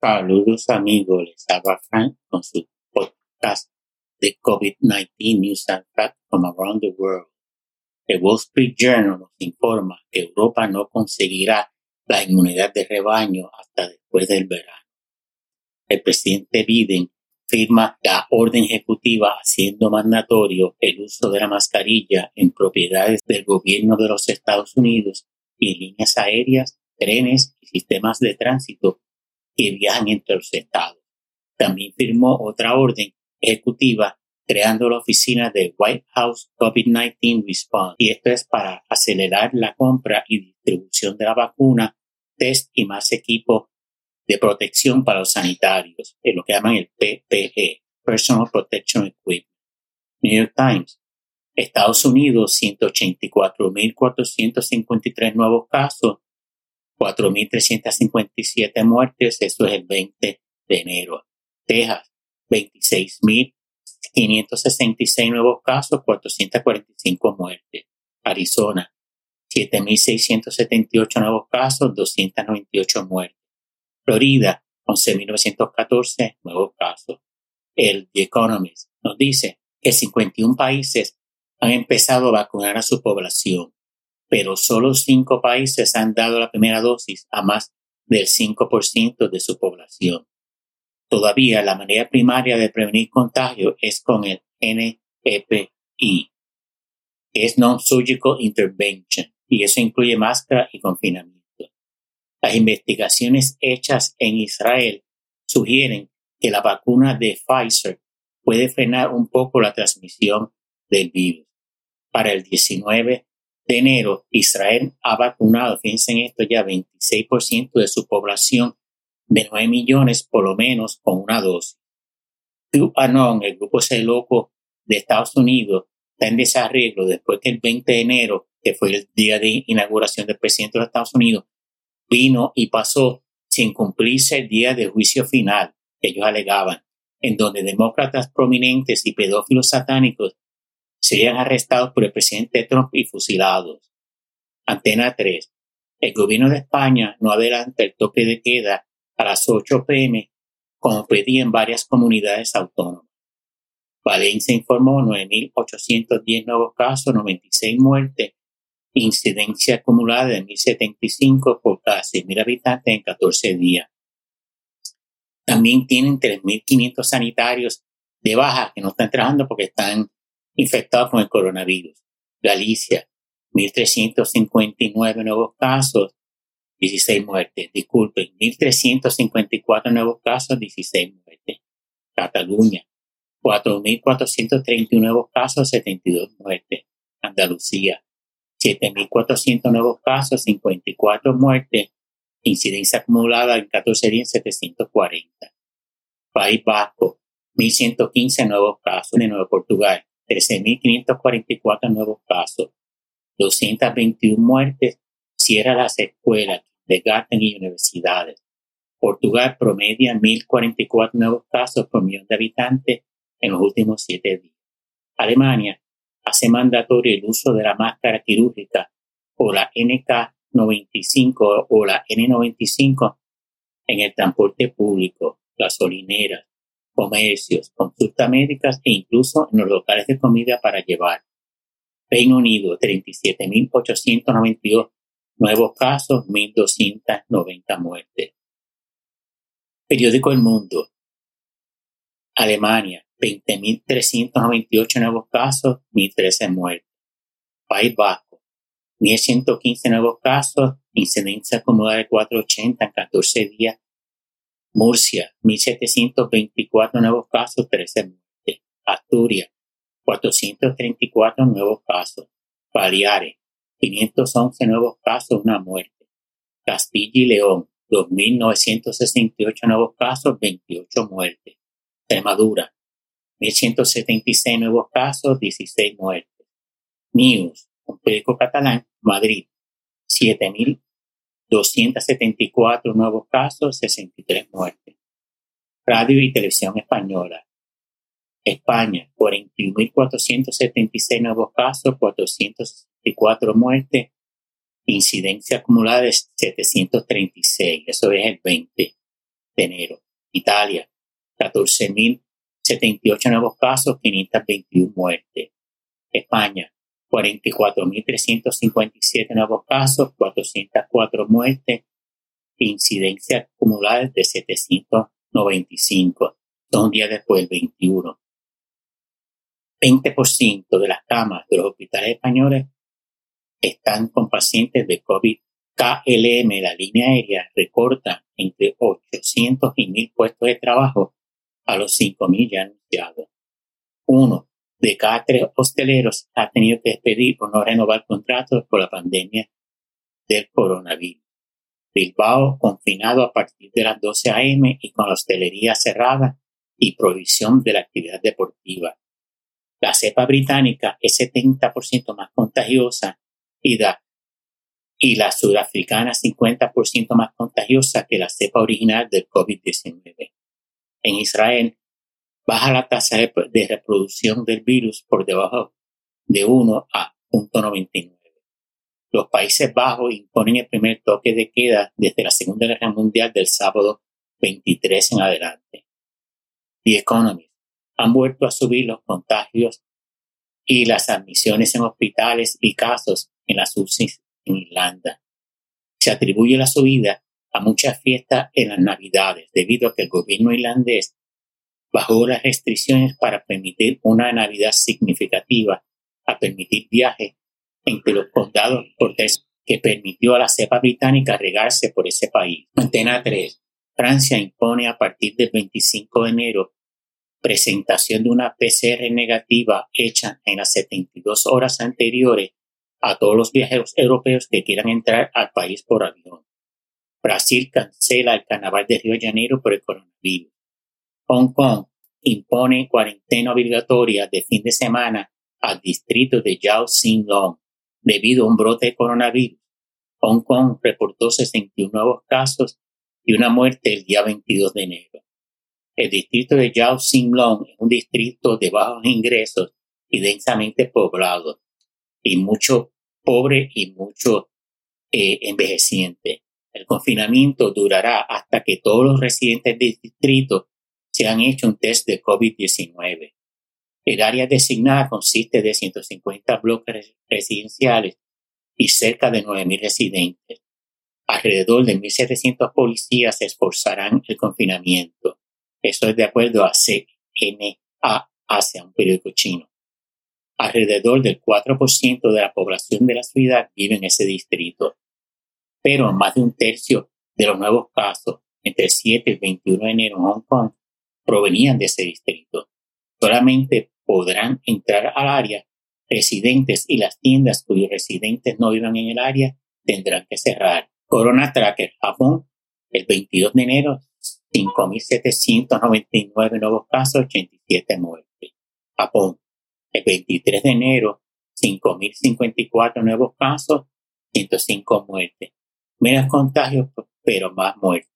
Saludos amigos, les habla Frank con su podcast de COVID-19 News and Facts from Around the World. El Wall Street Journal nos informa que Europa no conseguirá la inmunidad de rebaño hasta después del verano. El presidente Biden firma la orden ejecutiva haciendo mandatorio el uso de la mascarilla en propiedades del gobierno de los Estados Unidos y líneas aéreas, trenes y sistemas de tránsito que viajan entre los estados. También firmó otra orden ejecutiva creando la oficina de White House COVID-19 Response y esto es para acelerar la compra y distribución de la vacuna, test y más equipo de protección para los sanitarios, es lo que llaman el PPE, Personal Protection Equipment. New York Times. Estados Unidos, 184.453 nuevos casos, 4.357 muertes, eso es el 20 de enero. Texas, 26.566 nuevos casos, 445 muertes. Arizona, 7.678 nuevos casos, 298 muertes. Florida, 11.914 nuevos casos. El The Economist nos dice que 51 países han empezado a vacunar a su población pero solo cinco países han dado la primera dosis a más del 5% de su población. Todavía la manera primaria de prevenir contagio es con el NEPI, que es Non-Surgical Intervention, y eso incluye máscara y confinamiento. Las investigaciones hechas en Israel sugieren que la vacuna de Pfizer puede frenar un poco la transmisión del virus. Para el 19 de enero, Israel ha vacunado, fíjense en esto, ya 26% de su población de 9 millones por lo menos con una dosis. QAnon, el grupo ese loco de Estados Unidos, está en desarreglo después que el 20 de enero, que fue el día de inauguración del presidente de Estados Unidos, vino y pasó sin cumplirse el día de juicio final que ellos alegaban, en donde demócratas prominentes y pedófilos satánicos serían arrestados por el presidente Trump y fusilados. Antena 3. El gobierno de España no adelanta el toque de queda a las 8 pm como pedía en varias comunidades autónomas. Valencia informó 9.810 nuevos casos, 96 muertes, incidencia acumulada de 1.075 por cada 6.000 habitantes en 14 días. También tienen 3.500 sanitarios de baja que no están trabajando porque están infectados con el coronavirus. Galicia, 1.359 nuevos casos, 16 muertes. Disculpen, 1.354 nuevos casos, 16 muertes. Cataluña, 4.431 nuevos casos, 72 muertes. Andalucía, 7.400 nuevos casos, 54 muertes. Incidencia acumulada en 14 días, 740. País Vasco, 1.115 nuevos casos. De Nueva Portugal, 13.544 nuevos casos, 221 muertes, cierra las escuelas, de Garten y universidades. Portugal promedia 1.044 nuevos casos por millón de habitantes en los últimos siete días. Alemania hace mandatorio el uso de la máscara quirúrgica o la NK95 o la N95 en el transporte público, gasolineras, comercios, consultas médicas e incluso en los locales de comida para llevar. Reino Unido, 37.892 nuevos casos, 1.290 muertes. Periódico El Mundo. Alemania, 20.398 nuevos casos, 1.013 muertes. País Vasco, 1.115 nuevos casos, incidencia acumulada de 480 en 14 días, Murcia, 1.724 nuevos casos, 13 muertes. Asturias, 434 nuevos casos. Baleares, 511 nuevos casos, una muerte. Castilla y León, 2.968 nuevos casos, 28 muertes. Extremadura, 1.176 nuevos casos, 16 muertes. News, un periódico catalán, Madrid, 7.000 274 nuevos casos, 63 muertes. Radio y Televisión Española. España, 41.476 nuevos casos, 464 muertes. Incidencia acumulada de 736, eso es el 20 de enero. Italia, 14.078 nuevos casos, 521 muertes. España, 44.357 nuevos casos, 404 muertes, incidencia acumulada de 795. Dos días después, el 21. 20% de las camas de los hospitales españoles están con pacientes de COVID. KLM, la línea aérea, recorta entre 800 y 1000 puestos de trabajo a los 5000 ya anunciados. Uno de cada tres hosteleros ha tenido que despedir o no renovar contratos por la pandemia del coronavirus. Bilbao confinado a partir de las 12 a.m. y con la hostelería cerrada y prohibición de la actividad deportiva. La cepa británica es 70% más contagiosa y, y la sudafricana 50% más contagiosa que la cepa original del COVID-19. En Israel, baja la tasa de, reproducción del virus por debajo de 1 a 0.99. Los Países Bajos imponen el primer toque de queda desde la Segunda Guerra Mundial del sábado 23 en adelante. The Economist han vuelto a subir los contagios y las admisiones en hospitales y casos en las UCI en Irlanda. Se atribuye la subida a muchas fiestas en las Navidades debido a que el gobierno irlandés bajó las restricciones para permitir una Navidad significativa, a permitir viajes entre los condados cortés que permitió a la cepa británica regarse por ese país. Antena 3. Francia impone a partir del 25 de enero presentación de una PCR negativa hecha en las 72 horas anteriores a todos los viajeros europeos que quieran entrar al país por avión. Brasil cancela el carnaval de Río de Janeiro por el coronavirus. Hong Kong impone cuarentena obligatoria de fin de semana al distrito de Yao Xing Long debido a un brote de coronavirus. Hong Kong reportó 61 nuevos casos y una muerte el día 22 de enero. El distrito de Yao Xing Long es un distrito de bajos ingresos y densamente poblado, y mucho pobre y mucho eh, envejeciente. El confinamiento durará hasta que todos los residentes del distrito se han hecho un test de COVID-19. El área designada consiste de 150 bloques residenciales y cerca de 9.000 residentes. Alrededor de 1.700 policías esforzarán el confinamiento. Eso es de acuerdo a CNA, hacia un periódico chino. Alrededor del 4% de la población de la ciudad vive en ese distrito, pero más de un tercio de los nuevos casos entre el 7 y el 21 de enero en Hong Kong provenían de ese distrito. Solamente podrán entrar al área residentes y las tiendas cuyos residentes no vivan en el área tendrán que cerrar. Corona Tracker Japón, el 22 de enero 5.799 nuevos casos, 87 muertes. Japón, el 23 de enero, 5.054 nuevos casos, 105 muertes. Menos contagios, pero más muertes.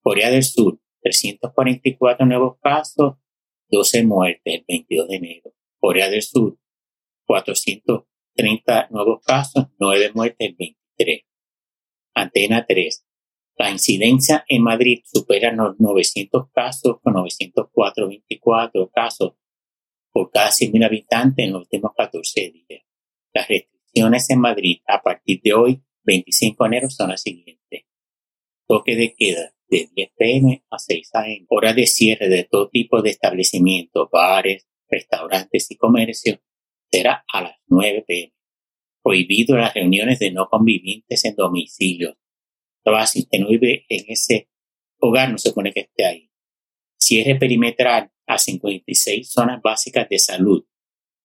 Corea del Sur, 344 nuevos casos, 12 muertes el 22 de enero. Corea del Sur, 430 nuevos casos, 9 muertes el 23. Antena 3, la incidencia en Madrid supera los 900 casos con 904, casos por cada 100.000 habitantes en los últimos 14 días. Las restricciones en Madrid a partir de hoy, 25 de enero, son las siguientes. Toque de queda de 10 pm a 6 am. Hora de cierre de todo tipo de establecimientos, bares, restaurantes y comercios será a las 9 pm. Prohibido las reuniones de no convivientes en domicilios si usted no vive en ese hogar, no se supone que esté ahí. Cierre perimetral a 56 zonas básicas de salud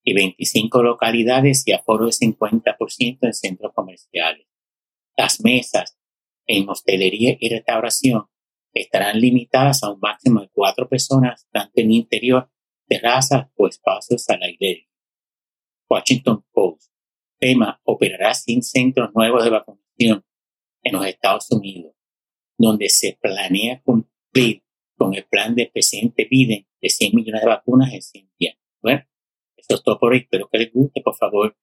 y 25 localidades y aforo de 50% en centros comerciales. Las mesas en hostelería y restauración estarán limitadas a un máximo de cuatro personas, tanto en interior, terrazas o espacios al aire. Washington Post. tema operará sin centros nuevos de vacunación en los Estados Unidos, donde se planea cumplir con el plan del presidente Biden de 100 millones de vacunas en 100 días. Bueno, eso es todo por hoy. Espero que les guste. Por favor,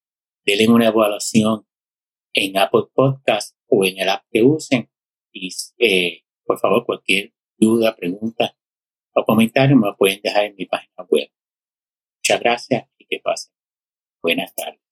denle una evaluación en Apple Podcast o en el app que usen. Y eh, por favor, cualquier duda, pregunta o comentario me pueden dejar en mi página web. Muchas gracias y que pasen. Buenas tardes.